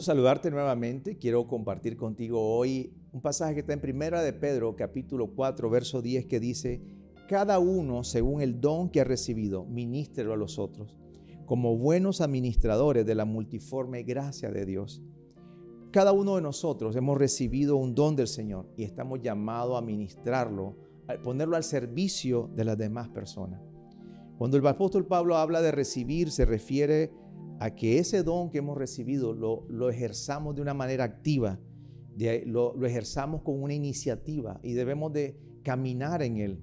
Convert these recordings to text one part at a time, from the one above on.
saludarte nuevamente. Quiero compartir contigo hoy un pasaje que está en Primera de Pedro, capítulo 4, verso 10, que dice, cada uno según el don que ha recibido, ministrelo a los otros, como buenos administradores de la multiforme gracia de Dios. Cada uno de nosotros hemos recibido un don del Señor y estamos llamados a ministrarlo, a ponerlo al servicio de las demás personas. Cuando el apóstol Pablo habla de recibir, se refiere a que ese don que hemos recibido lo, lo ejerzamos de una manera activa, lo, lo ejerzamos con una iniciativa y debemos de caminar en él.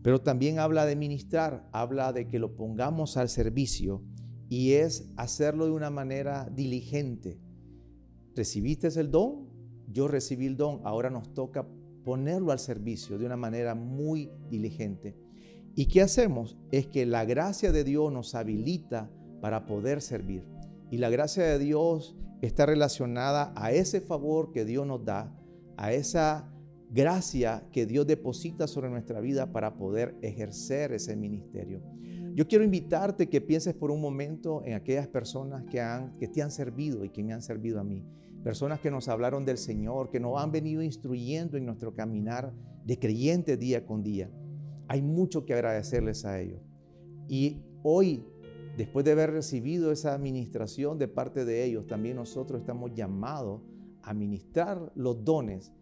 Pero también habla de ministrar, habla de que lo pongamos al servicio y es hacerlo de una manera diligente. ¿Recibiste el don? Yo recibí el don, ahora nos toca ponerlo al servicio de una manera muy diligente. ¿Y qué hacemos? Es que la gracia de Dios nos habilita para poder servir. Y la gracia de Dios está relacionada a ese favor que Dios nos da, a esa gracia que Dios deposita sobre nuestra vida para poder ejercer ese ministerio. Yo quiero invitarte que pienses por un momento en aquellas personas que, han, que te han servido y que me han servido a mí. Personas que nos hablaron del Señor, que nos han venido instruyendo en nuestro caminar de creyente día con día. Hay mucho que agradecerles a ellos. Y hoy Después de haber recibido esa administración de parte de ellos, también nosotros estamos llamados a ministrar los dones,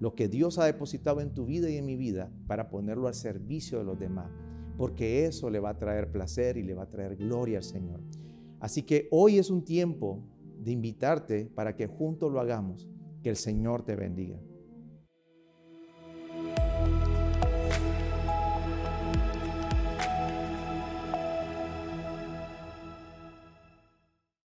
lo que Dios ha depositado en tu vida y en mi vida, para ponerlo al servicio de los demás, porque eso le va a traer placer y le va a traer gloria al Señor. Así que hoy es un tiempo de invitarte para que juntos lo hagamos. Que el Señor te bendiga.